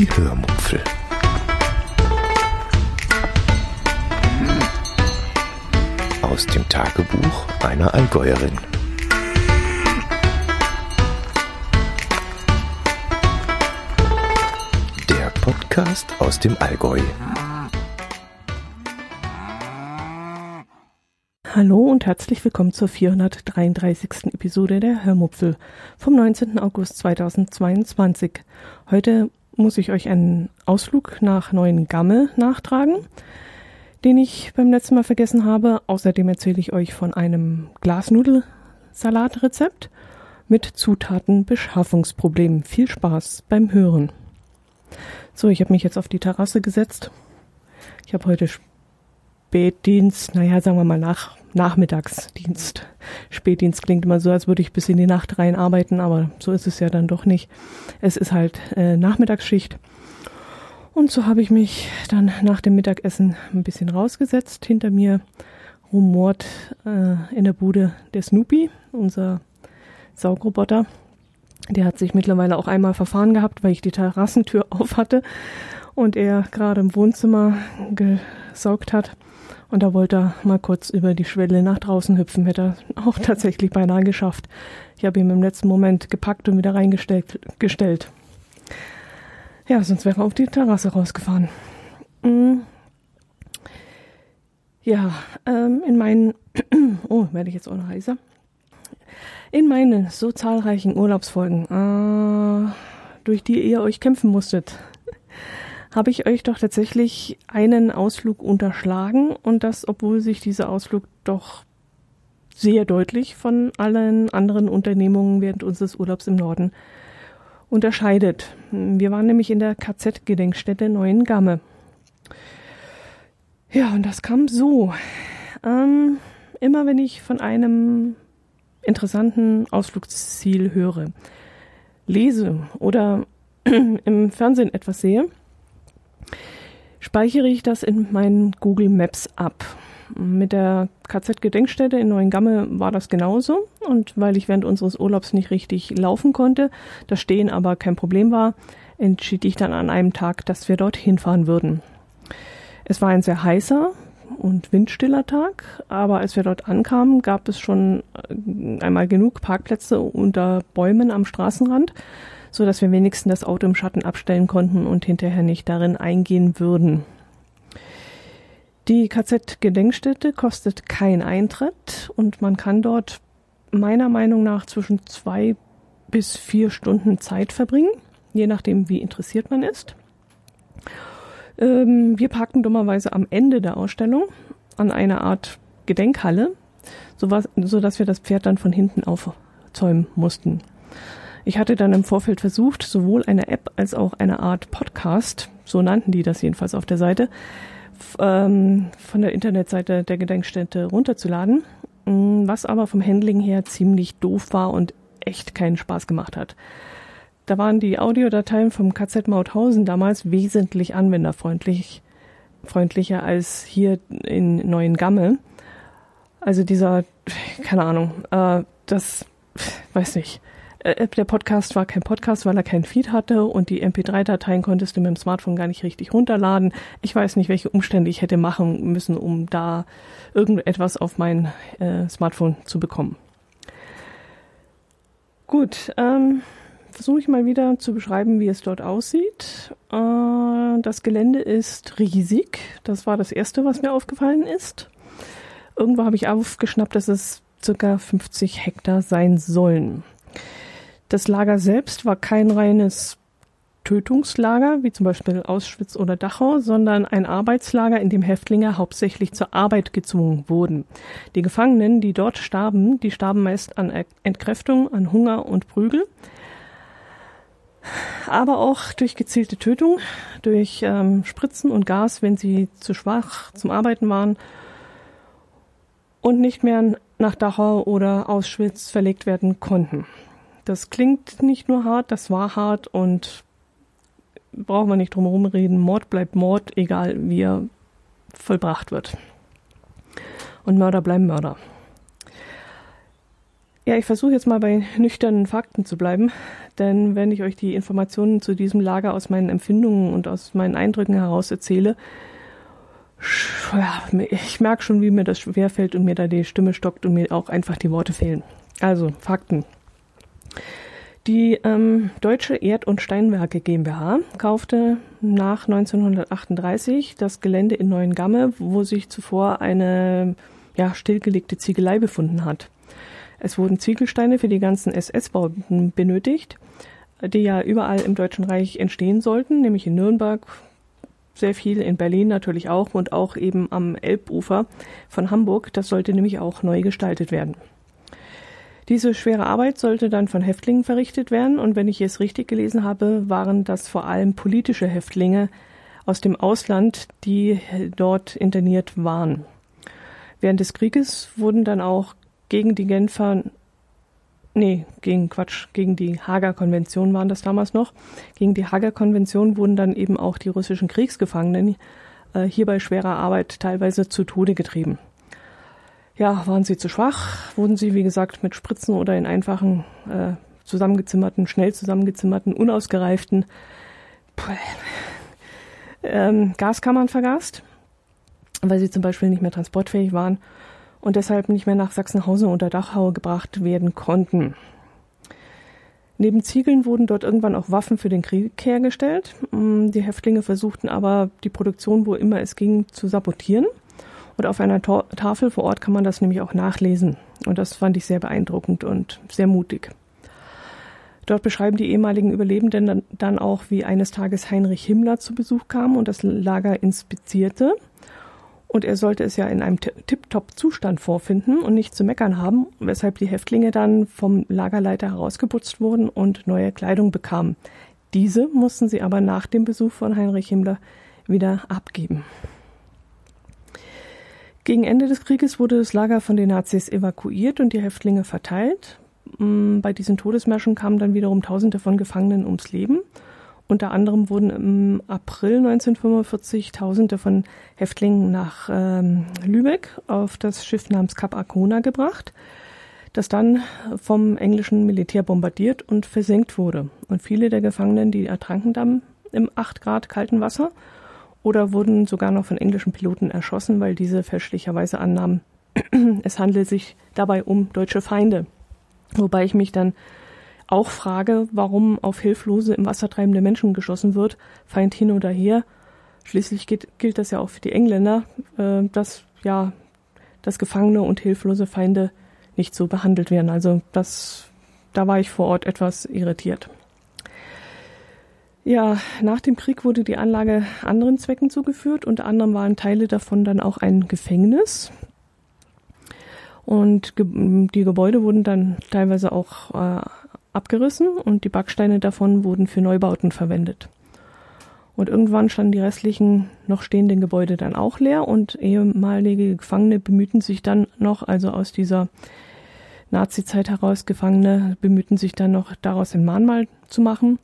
Die Hörmupfel. Aus dem Tagebuch einer Allgäuerin. Der Podcast aus dem Allgäu. Hallo und herzlich willkommen zur 433. Episode der Hörmupfel vom 19. August 2022. Heute muss ich euch einen Ausflug nach Neuen Gamme nachtragen, den ich beim letzten Mal vergessen habe. Außerdem erzähle ich euch von einem Glasnudelsalatrezept mit Zutatenbeschaffungsproblemen. Viel Spaß beim Hören. So, ich habe mich jetzt auf die Terrasse gesetzt. Ich habe heute Spätdienst, naja, sagen wir mal nach, Nachmittagsdienst. Spätdienst klingt immer so, als würde ich bis in die Nacht rein arbeiten, aber so ist es ja dann doch nicht. Es ist halt äh, Nachmittagsschicht. Und so habe ich mich dann nach dem Mittagessen ein bisschen rausgesetzt. Hinter mir rumort äh, in der Bude der Snoopy, unser Saugroboter. Der hat sich mittlerweile auch einmal verfahren gehabt, weil ich die Terrassentür auf hatte und er gerade im Wohnzimmer gesaugt hat. Und da wollte er mal kurz über die Schwelle nach draußen hüpfen, hätte er auch tatsächlich beinahe geschafft. Ich habe ihn im letzten Moment gepackt und wieder reingestellt. Gestellt. Ja, sonst wäre er auf die Terrasse rausgefahren. Mhm. Ja, ähm, in meinen, oh, werde ich jetzt auch noch heißer. In meinen so zahlreichen Urlaubsfolgen, äh, durch die ihr euch kämpfen musstet, habe ich euch doch tatsächlich einen Ausflug unterschlagen und das, obwohl sich dieser Ausflug doch sehr deutlich von allen anderen Unternehmungen während unseres Urlaubs im Norden unterscheidet. Wir waren nämlich in der KZ-Gedenkstätte Neuengamme. Ja, und das kam so. Ähm, immer wenn ich von einem interessanten Ausflugsziel höre, lese oder im Fernsehen etwas sehe, speichere ich das in meinen Google Maps ab. Mit der KZ-Gedenkstätte in Neuengamme war das genauso. Und weil ich während unseres Urlaubs nicht richtig laufen konnte, das Stehen aber kein Problem war, entschied ich dann an einem Tag, dass wir dort hinfahren würden. Es war ein sehr heißer und windstiller Tag, aber als wir dort ankamen, gab es schon äh, einmal genug Parkplätze unter Bäumen am Straßenrand, so dass wir wenigstens das Auto im Schatten abstellen konnten und hinterher nicht darin eingehen würden. Die KZ-Gedenkstätte kostet kein Eintritt und man kann dort meiner Meinung nach zwischen zwei bis vier Stunden Zeit verbringen, je nachdem, wie interessiert man ist. Ähm, wir parken dummerweise am Ende der Ausstellung an einer Art Gedenkhalle, so, so dass wir das Pferd dann von hinten aufzäumen mussten. Ich hatte dann im Vorfeld versucht, sowohl eine App als auch eine Art Podcast, so nannten die das jedenfalls auf der Seite, ähm, von der Internetseite der Gedenkstätte runterzuladen, mm, was aber vom Handling her ziemlich doof war und echt keinen Spaß gemacht hat. Da waren die Audiodateien vom KZ Mauthausen damals wesentlich anwenderfreundlich, freundlicher als hier in Neuen Gamme. Also dieser, keine Ahnung, äh, das, weiß nicht, äh, der Podcast war kein Podcast, weil er kein Feed hatte und die MP3-Dateien konntest du mit dem Smartphone gar nicht richtig runterladen. Ich weiß nicht, welche Umstände ich hätte machen müssen, um da irgendetwas auf mein äh, Smartphone zu bekommen. Gut, ähm, versuche ich mal wieder zu beschreiben, wie es dort aussieht. Äh, das Gelände ist riesig. Das war das Erste, was mir aufgefallen ist. Irgendwo habe ich aufgeschnappt, dass es circa 50 Hektar sein sollen. Das Lager selbst war kein reines Tötungslager, wie zum Beispiel Auschwitz oder Dachau, sondern ein Arbeitslager, in dem Häftlinge hauptsächlich zur Arbeit gezwungen wurden. Die Gefangenen, die dort starben, die starben meist an Entkräftung, an Hunger und Prügel, aber auch durch gezielte Tötung, durch ähm, Spritzen und Gas, wenn sie zu schwach zum Arbeiten waren und nicht mehr nach Dachau oder Auschwitz verlegt werden konnten. Das klingt nicht nur hart, das war hart und brauchen wir nicht drum herum reden. Mord bleibt Mord, egal wie er vollbracht wird. Und Mörder bleiben Mörder. Ja, ich versuche jetzt mal bei nüchternen Fakten zu bleiben, denn wenn ich euch die Informationen zu diesem Lager aus meinen Empfindungen und aus meinen Eindrücken heraus erzähle, ja, ich merke schon, wie mir das schwerfällt und mir da die Stimme stockt und mir auch einfach die Worte fehlen. Also, Fakten. Die ähm, Deutsche Erd- und Steinwerke GmbH kaufte nach 1938 das Gelände in Neuengamme, wo sich zuvor eine ja, stillgelegte Ziegelei befunden hat. Es wurden Ziegelsteine für die ganzen SS-Bauten benötigt, die ja überall im Deutschen Reich entstehen sollten, nämlich in Nürnberg, sehr viel, in Berlin natürlich auch und auch eben am Elbufer von Hamburg. Das sollte nämlich auch neu gestaltet werden. Diese schwere Arbeit sollte dann von Häftlingen verrichtet werden und wenn ich es richtig gelesen habe, waren das vor allem politische Häftlinge aus dem Ausland, die dort interniert waren. Während des Krieges wurden dann auch gegen die Genfer, nee, gegen Quatsch, gegen die Hager Konvention waren das damals noch. Gegen die Hager Konvention wurden dann eben auch die russischen Kriegsgefangenen äh, hier bei schwerer Arbeit teilweise zu Tode getrieben. Ja, waren sie zu schwach, wurden sie, wie gesagt, mit Spritzen oder in einfachen, äh, zusammengezimmerten, schnell zusammengezimmerten, unausgereiften ähm, Gaskammern vergast, weil sie zum Beispiel nicht mehr transportfähig waren und deshalb nicht mehr nach Sachsenhausen unter Dachau gebracht werden konnten. Neben Ziegeln wurden dort irgendwann auch Waffen für den Krieg hergestellt. Mm, die Häftlinge versuchten aber, die Produktion, wo immer es ging, zu sabotieren. Und auf einer Tafel vor Ort kann man das nämlich auch nachlesen. Und das fand ich sehr beeindruckend und sehr mutig. Dort beschreiben die ehemaligen Überlebenden dann auch, wie eines Tages Heinrich Himmler zu Besuch kam und das Lager inspizierte und er sollte es ja in einem Tip-Top-Zustand vorfinden und nicht zu meckern haben, weshalb die Häftlinge dann vom Lagerleiter herausgeputzt wurden und neue Kleidung bekamen. Diese mussten sie aber nach dem Besuch von Heinrich Himmler wieder abgeben. Gegen Ende des Krieges wurde das Lager von den Nazis evakuiert und die Häftlinge verteilt. Mm, bei diesen Todesmärschen kamen dann wiederum Tausende von Gefangenen ums Leben. Unter anderem wurden im April 1945 Tausende von Häftlingen nach ähm, Lübeck auf das Schiff namens Cap Arcona gebracht, das dann vom englischen Militär bombardiert und versenkt wurde. Und viele der Gefangenen, die ertranken dann im 8 Grad kalten Wasser oder wurden sogar noch von englischen Piloten erschossen, weil diese fälschlicherweise annahmen, es handelt sich dabei um deutsche Feinde. Wobei ich mich dann auch frage, warum auf hilflose, im Wasser treibende Menschen geschossen wird, Feind hin oder her. Schließlich geht, gilt das ja auch für die Engländer, äh, dass ja dass Gefangene und hilflose Feinde nicht so behandelt werden. Also das, da war ich vor Ort etwas irritiert. Ja, nach dem Krieg wurde die Anlage anderen Zwecken zugeführt. Unter anderem waren Teile davon dann auch ein Gefängnis. Und die Gebäude wurden dann teilweise auch äh, abgerissen und die Backsteine davon wurden für Neubauten verwendet. Und irgendwann standen die restlichen noch stehenden Gebäude dann auch leer und ehemalige Gefangene bemühten sich dann noch, also aus dieser Nazi-Zeit heraus Gefangene bemühten sich dann noch daraus ein Mahnmal zu machen.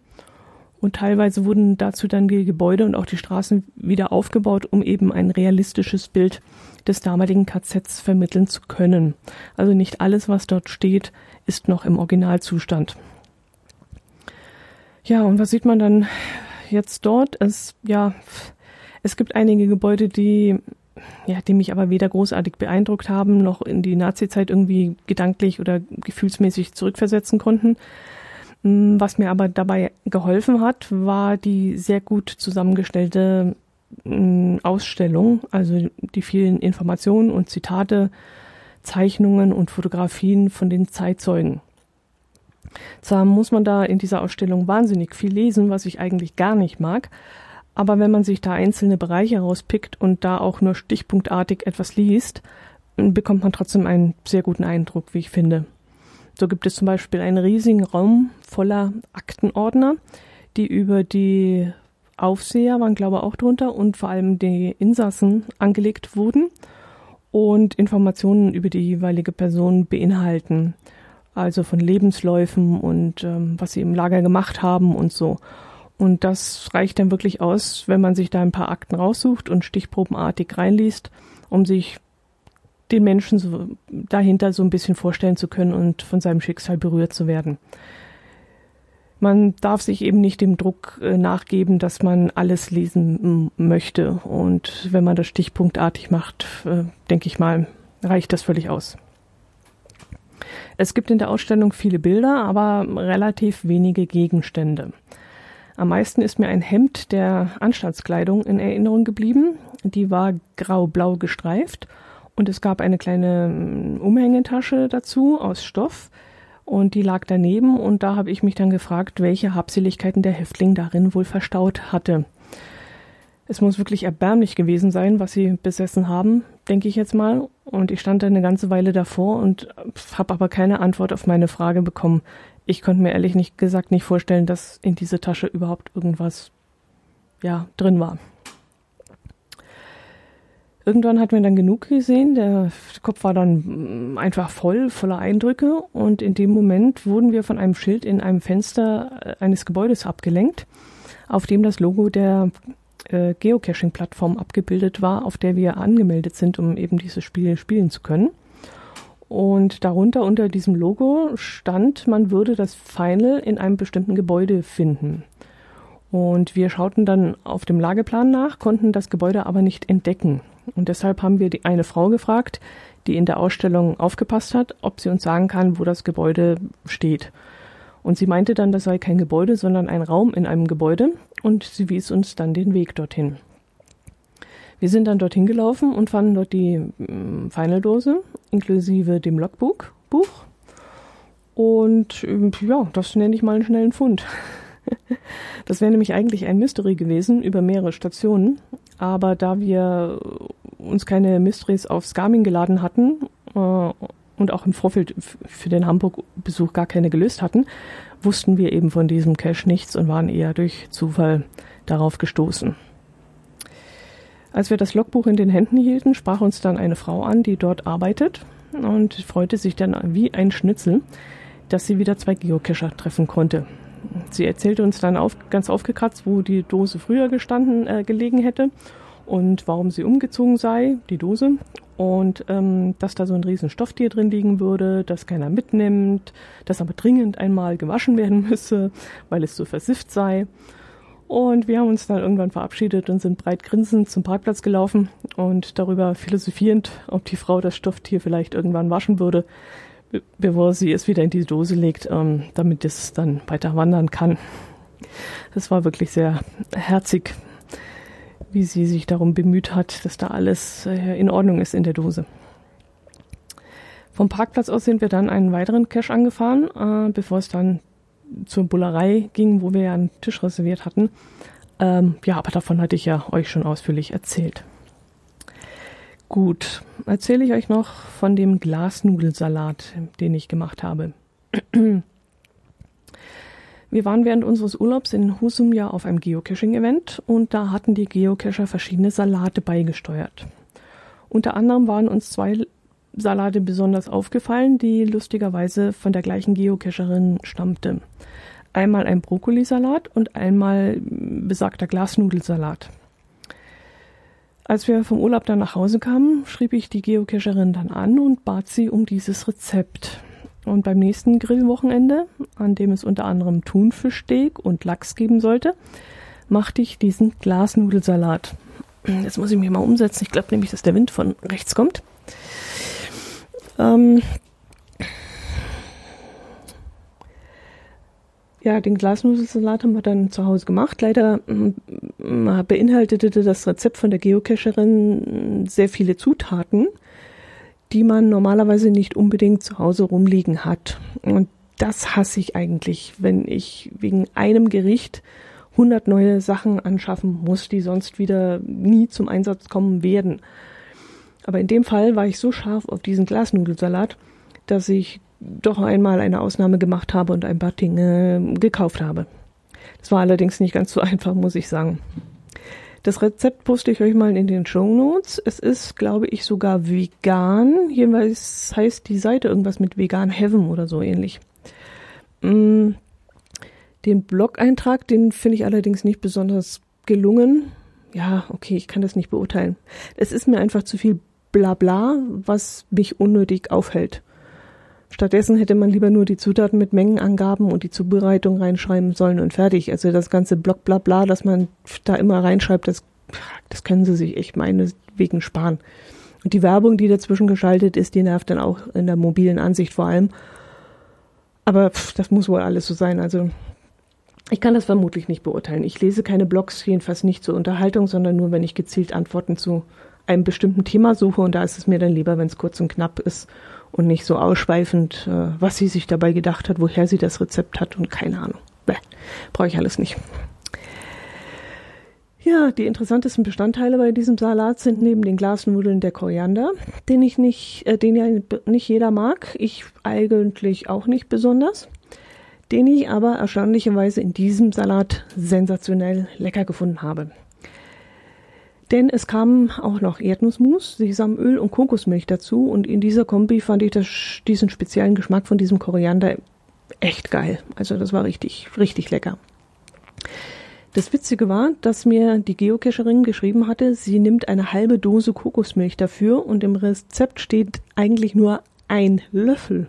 Und teilweise wurden dazu dann die Gebäude und auch die Straßen wieder aufgebaut, um eben ein realistisches Bild des damaligen KZs vermitteln zu können. Also nicht alles, was dort steht, ist noch im Originalzustand. Ja, und was sieht man dann jetzt dort? Es, ja, es gibt einige Gebäude, die, ja, die mich aber weder großartig beeindruckt haben, noch in die Nazi-Zeit irgendwie gedanklich oder gefühlsmäßig zurückversetzen konnten. Mm, was mir aber dabei geholfen hat, war die sehr gut zusammengestellte mm, Ausstellung, also die vielen Informationen und Zitate, Zeichnungen und Fotografien von den Zeitzeugen. Zwar muss man da in dieser Ausstellung wahnsinnig viel lesen, was ich eigentlich gar nicht mag, aber wenn man sich da einzelne Bereiche rauspickt und da auch nur stichpunktartig etwas liest, bekommt man trotzdem einen sehr guten Eindruck, wie ich finde. So gibt es zum Beispiel einen riesigen Raum voller Aktenordner, die über die Aufseher waren, glaube ich, auch drunter und vor allem die Insassen angelegt wurden und Informationen über die jeweilige Person beinhalten. Also von Lebensläufen und ähm, was sie im Lager gemacht haben und so. Und das reicht dann wirklich aus, wenn man sich da ein paar Akten raussucht und stichprobenartig reinliest, um sich den Menschen so dahinter so ein bisschen vorstellen zu können und von seinem Schicksal berührt zu werden. Man darf sich eben nicht dem Druck äh, nachgeben, dass man alles lesen möchte. Und wenn man das stichpunktartig macht, äh, denke ich mal, reicht das völlig aus. Es gibt in der Ausstellung viele Bilder, aber relativ wenige Gegenstände. Am meisten ist mir ein Hemd der Anstaltskleidung in Erinnerung geblieben. Die war grau-blau gestreift und es gab eine kleine mm, Umhängetasche dazu aus Stoff und die lag daneben und da habe ich mich dann gefragt, welche Habseligkeiten der Häftling darin wohl verstaut hatte. Es muss wirklich erbärmlich gewesen sein, was sie besessen haben, denke ich jetzt mal. Und ich stand da eine ganze Weile davor und habe aber keine Antwort auf meine Frage bekommen. Ich konnte mir ehrlich nicht gesagt nicht vorstellen, dass in diese Tasche überhaupt irgendwas ja drin war. Irgendwann hatten wir dann genug gesehen. Der Kopf war dann mm, einfach voll, voller Eindrücke. Und in dem Moment wurden wir von einem Schild in einem Fenster äh, eines Gebäudes abgelenkt, auf dem das Logo der äh, Geocaching-Plattform abgebildet war, auf der wir angemeldet sind, um eben dieses Spiel spielen zu können. Und darunter unter diesem Logo stand, man würde das Final in einem bestimmten Gebäude finden. Und wir schauten dann auf dem Lageplan nach, konnten das Gebäude aber nicht entdecken. Und deshalb haben wir die eine Frau gefragt, die in der Ausstellung aufgepasst hat, ob sie uns sagen kann, wo das Gebäude steht. Und sie meinte dann, das sei kein Gebäude, sondern ein Raum in einem Gebäude und sie wies uns dann den Weg dorthin. Wir sind dann dorthin gelaufen und fanden dort die mm, Final-Dose inklusive dem Logbuch. Buch. Und ähm, ja, das nenne ich mal einen schnellen Fund. Das wäre nämlich eigentlich ein Mystery gewesen über mehrere Stationen. Aber da wir uns keine Mysteries aufs Garmin geladen hatten äh, und auch im Vorfeld für den Hamburg-Besuch gar keine gelöst hatten, wussten wir eben von diesem Cache nichts und waren eher durch Zufall darauf gestoßen. Als wir das Logbuch in den Händen hielten, sprach uns dann eine Frau an, die dort arbeitet und freute sich dann wie ein Schnitzel, dass sie wieder zwei Geocacher treffen konnte. Sie erzählte uns dann auf, ganz aufgekratzt, wo die Dose früher gestanden äh, gelegen hätte und warum sie umgezogen sei, die Dose, und ähm, dass da so ein riesen Stofftier drin liegen würde, das keiner mitnimmt, das aber dringend einmal gewaschen werden müsse, weil es so versifft sei. Und wir haben uns dann irgendwann verabschiedet und sind breit grinsend zum Parkplatz gelaufen und darüber philosophierend, ob die Frau das Stofftier vielleicht irgendwann waschen würde, bevor sie es wieder in die Dose legt, ähm, damit es dann weiter wandern kann. Das war wirklich sehr herzig wie sie sich darum bemüht hat, dass da alles äh, in Ordnung ist in der Dose. Vom Parkplatz aus sind wir dann einen weiteren Cache angefahren, äh, bevor es dann zur Bullerei ging, wo wir ja einen Tisch reserviert hatten. Ähm, ja, aber davon hatte ich ja euch schon ausführlich erzählt. Gut, erzähle ich euch noch von dem Glasnudelsalat, den ich gemacht habe. Wir waren während unseres Urlaubs in Husum ja auf einem Geocaching-Event und da hatten die Geocacher verschiedene Salate beigesteuert. Unter anderem waren uns zwei Salate besonders aufgefallen, die lustigerweise von der gleichen Geocacherin stammte. Einmal ein Brokkolisalat und einmal besagter Glasnudelsalat. Als wir vom Urlaub dann nach Hause kamen, schrieb ich die Geocacherin dann an und bat sie um dieses Rezept. Und beim nächsten Grillwochenende, an dem es unter anderem Thunfischsteak und Lachs geben sollte, machte ich diesen Glasnudelsalat. Jetzt muss ich mich mal umsetzen. Ich glaube nämlich, dass der Wind von rechts kommt. Ähm ja, den Glasnudelsalat haben wir dann zu Hause gemacht. Leider äh, beinhaltete das Rezept von der Geocacherin sehr viele Zutaten die man normalerweise nicht unbedingt zu Hause rumliegen hat. Und das hasse ich eigentlich, wenn ich wegen einem Gericht 100 neue Sachen anschaffen muss, die sonst wieder nie zum Einsatz kommen werden. Aber in dem Fall war ich so scharf auf diesen Glasnudelsalat, dass ich doch einmal eine Ausnahme gemacht habe und ein paar Dinge gekauft habe. Das war allerdings nicht ganz so einfach, muss ich sagen. Das Rezept poste ich euch mal in den Show Notes. Es ist, glaube ich, sogar vegan. Jedenfalls heißt die Seite irgendwas mit Vegan Heaven oder so ähnlich. Mm, den Blog-Eintrag, den finde ich allerdings nicht besonders gelungen. Ja, okay, ich kann das nicht beurteilen. Es ist mir einfach zu viel Blabla, was mich unnötig aufhält. Stattdessen hätte man lieber nur die Zutaten mit Mengenangaben und die Zubereitung reinschreiben sollen und fertig. Also das ganze Block Blabla, das man da immer reinschreibt, das, das können sie sich echt meinetwegen sparen. Und die Werbung, die dazwischen geschaltet ist, die nervt dann auch in der mobilen Ansicht vor allem. Aber pff, das muss wohl alles so sein. Also ich kann das vermutlich nicht beurteilen. Ich lese keine Blogs, jedenfalls nicht zur Unterhaltung, sondern nur, wenn ich gezielt Antworten zu einem bestimmten Thema suche. Und da ist es mir dann lieber, wenn es kurz und knapp ist und nicht so ausschweifend, äh, was sie sich dabei gedacht hat, woher sie das Rezept hat und keine Ahnung. Brauche ich alles nicht. Ja, die interessantesten Bestandteile bei diesem Salat sind neben den Glasnudeln der Koriander, den ich nicht, äh, den ja nicht jeder mag, ich eigentlich auch nicht besonders, den ich aber erstaunlicherweise in diesem Salat sensationell lecker gefunden habe. Denn es kamen auch noch Erdnussmus, Sesamöl und Kokosmilch dazu und in dieser Kombi fand ich das, diesen speziellen Geschmack von diesem Koriander echt geil. Also das war richtig, richtig lecker. Das Witzige war, dass mir die Geocacherin geschrieben hatte, sie nimmt eine halbe Dose Kokosmilch dafür und im Rezept steht eigentlich nur ein Löffel.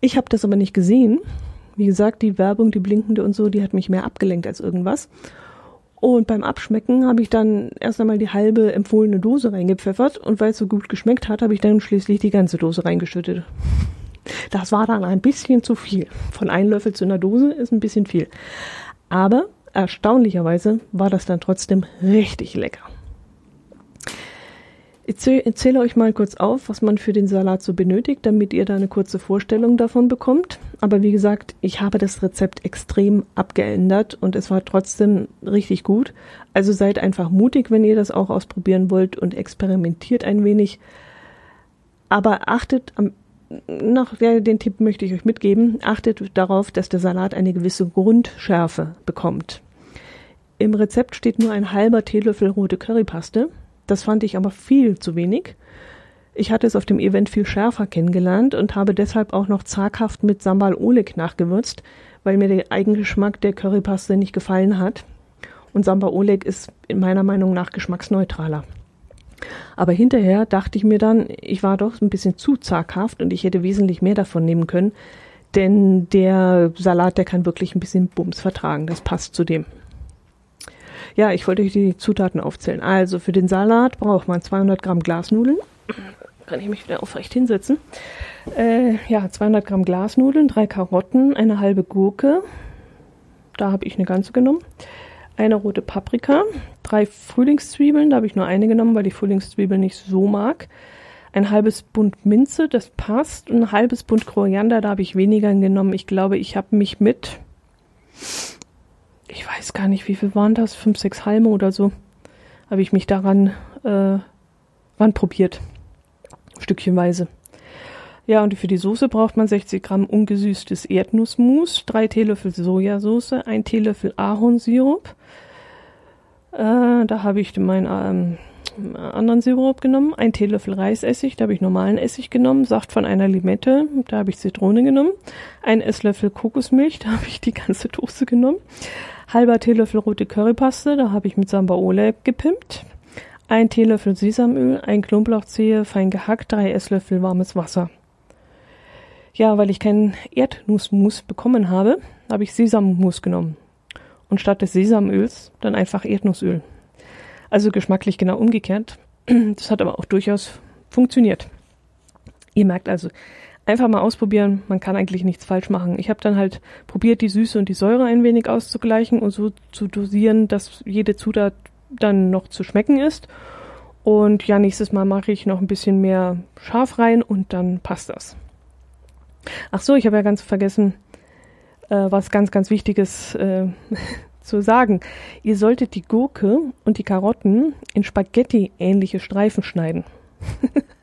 Ich habe das aber nicht gesehen. Wie gesagt, die Werbung, die blinkende und so, die hat mich mehr abgelenkt als irgendwas. Und beim Abschmecken habe ich dann erst einmal die halbe empfohlene Dose reingepfeffert und weil es so gut geschmeckt hat, habe ich dann schließlich die ganze Dose reingeschüttet. Das war dann ein bisschen zu viel. Von einem Löffel zu einer Dose ist ein bisschen viel. Aber erstaunlicherweise war das dann trotzdem richtig lecker. Ich erzähle euch mal kurz auf, was man für den Salat so benötigt, damit ihr da eine kurze Vorstellung davon bekommt. Aber wie gesagt, ich habe das Rezept extrem abgeändert und es war trotzdem richtig gut. Also seid einfach mutig, wenn ihr das auch ausprobieren wollt und experimentiert ein wenig. Aber achtet am noch den Tipp möchte ich euch mitgeben. Achtet darauf, dass der Salat eine gewisse Grundschärfe bekommt. Im Rezept steht nur ein halber Teelöffel rote Currypaste. Das fand ich aber viel zu wenig. Ich hatte es auf dem Event viel schärfer kennengelernt und habe deshalb auch noch zaghaft mit Sambal Oleg nachgewürzt, weil mir der Eigengeschmack der Currypaste nicht gefallen hat. Und Sambal Oleg ist in meiner Meinung nach geschmacksneutraler. Aber hinterher dachte ich mir dann, ich war doch ein bisschen zu zaghaft und ich hätte wesentlich mehr davon nehmen können, denn der Salat, der kann wirklich ein bisschen Bums vertragen. Das passt zu dem. Ja, ich wollte euch die Zutaten aufzählen. Also für den Salat braucht man 200 Gramm Glasnudeln. Kann ich mich wieder aufrecht hinsetzen? Äh, ja, 200 Gramm Glasnudeln, drei Karotten, eine halbe Gurke. Da habe ich eine ganze genommen eine rote Paprika, drei Frühlingszwiebeln, da habe ich nur eine genommen, weil ich Frühlingszwiebeln nicht so mag. Ein halbes Bund Minze, das passt. Ein halbes Bund Koriander, da habe ich weniger genommen. Ich glaube, ich habe mich mit, ich weiß gar nicht, wie viel waren das, fünf, sechs Halme oder so, habe ich mich daran äh, ran probiert. Stückchenweise. Ja, und für die Soße braucht man 60 Gramm ungesüßtes Erdnussmus, drei Teelöffel Sojasauce, ein Teelöffel Ahornsirup. Äh, da habe ich meinen ähm, anderen Sirup genommen, ein Teelöffel Reisessig, da habe ich normalen Essig genommen, Saft von einer Limette, da habe ich Zitrone genommen, ein Esslöffel Kokosmilch, da habe ich die ganze Dose genommen, halber Teelöffel rote Currypaste, da habe ich mit Samba Ole gepimpt, ein Teelöffel Sesamöl, ein Knoblauchzehe, fein gehackt, drei Esslöffel warmes Wasser. Ja, weil ich keinen Erdnussmus bekommen habe, habe ich Sesammus genommen. Und statt des Sesamöls dann einfach Erdnussöl. Also geschmacklich genau umgekehrt. Das hat aber auch durchaus funktioniert. Ihr merkt also, einfach mal ausprobieren, man kann eigentlich nichts falsch machen. Ich habe dann halt probiert, die Süße und die Säure ein wenig auszugleichen und so zu dosieren, dass jede Zutat dann noch zu schmecken ist. Und ja, nächstes Mal mache ich noch ein bisschen mehr scharf rein und dann passt das. Ach so, ich habe ja ganz vergessen, äh, was ganz, ganz Wichtiges äh, zu sagen. Ihr solltet die Gurke und die Karotten in Spaghetti-ähnliche Streifen schneiden.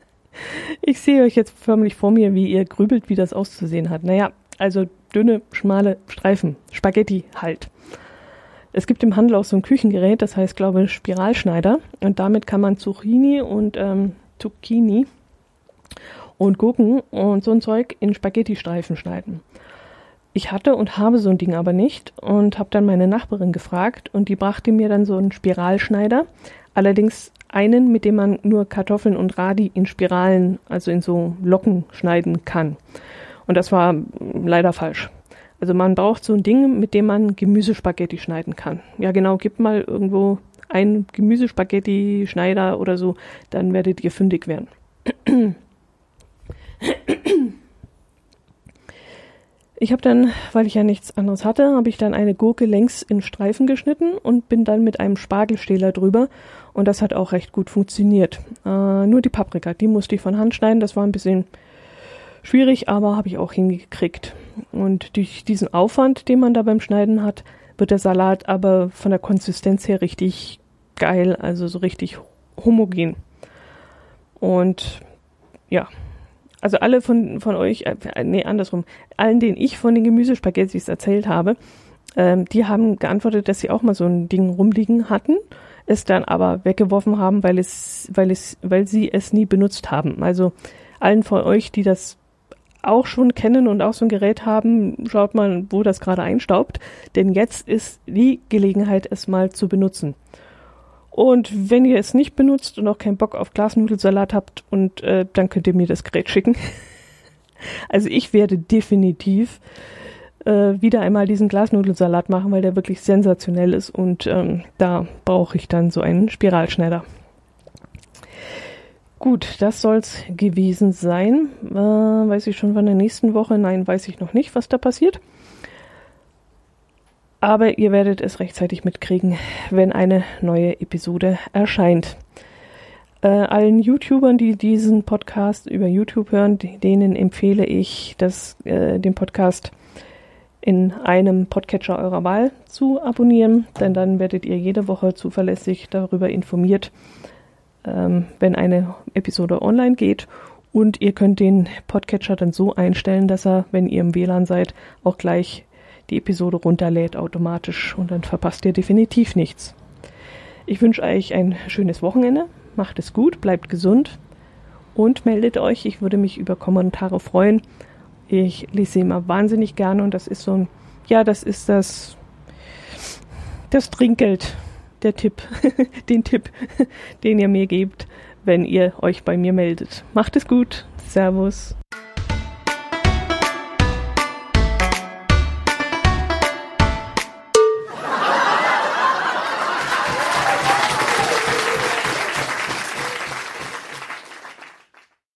ich sehe euch jetzt förmlich vor mir, wie ihr grübelt, wie das auszusehen hat. Naja, also dünne, schmale Streifen, Spaghetti halt. Es gibt im Handel auch so ein Küchengerät, das heißt, glaube ich, Spiralschneider. Und damit kann man Zucchini und ähm, Zucchini und Gurken und so ein Zeug in Spaghetti-Streifen schneiden. Ich hatte und habe so ein Ding aber nicht und habe dann meine Nachbarin gefragt und die brachte mir dann so einen Spiralschneider, allerdings einen, mit dem man nur Kartoffeln und Radi in Spiralen, also in so Locken schneiden kann. Und das war leider falsch. Also man braucht so ein Ding, mit dem man Gemüsespaghetti schneiden kann. Ja genau, gib mal irgendwo einen Gemüsespaghetti-Schneider oder so, dann werdet ihr fündig werden. Ich habe dann, weil ich ja nichts anderes hatte, habe ich dann eine Gurke längs in Streifen geschnitten und bin dann mit einem Spargelstähler drüber und das hat auch recht gut funktioniert. Äh, nur die Paprika, die musste ich von Hand schneiden, das war ein bisschen schwierig, aber habe ich auch hingekriegt. Und durch diesen Aufwand, den man da beim Schneiden hat, wird der Salat aber von der Konsistenz her richtig geil, also so richtig homogen. Und ja, also alle von, von euch, äh, nee, andersrum, allen, denen ich von den Gemüsespaghettis erzählt habe, ähm, die haben geantwortet, dass sie auch mal so ein Ding rumliegen hatten, es dann aber weggeworfen haben, weil es, weil es, weil sie es nie benutzt haben. Also allen von euch, die das auch schon kennen und auch so ein Gerät haben, schaut mal, wo das gerade einstaubt, denn jetzt ist die Gelegenheit, es mal zu benutzen. Und wenn ihr es nicht benutzt und auch keinen Bock auf Glasnudelsalat habt, und äh, dann könnt ihr mir das Gerät schicken. also ich werde definitiv äh, wieder einmal diesen Glasnudelsalat machen, weil der wirklich sensationell ist und ähm, da brauche ich dann so einen Spiralschneider. Gut, das soll's gewesen sein. Äh, weiß ich schon von der nächsten Woche? Nein, weiß ich noch nicht, was da passiert. Aber ihr werdet es rechtzeitig mitkriegen, wenn eine neue Episode erscheint. Äh, allen YouTubern, die diesen Podcast über YouTube hören, denen empfehle ich, das, äh, den Podcast in einem Podcatcher eurer Wahl zu abonnieren, denn dann werdet ihr jede Woche zuverlässig darüber informiert, ähm, wenn eine Episode online geht. Und ihr könnt den Podcatcher dann so einstellen, dass er, wenn ihr im WLAN seid, auch gleich die Episode runterlädt automatisch und dann verpasst ihr definitiv nichts. Ich wünsche euch ein schönes Wochenende, macht es gut, bleibt gesund und meldet euch. Ich würde mich über Kommentare freuen. Ich lese immer wahnsinnig gerne und das ist so ein, ja, das ist das, das Trinkgeld, der Tipp, den Tipp, den ihr mir gebt, wenn ihr euch bei mir meldet. Macht es gut. Servus.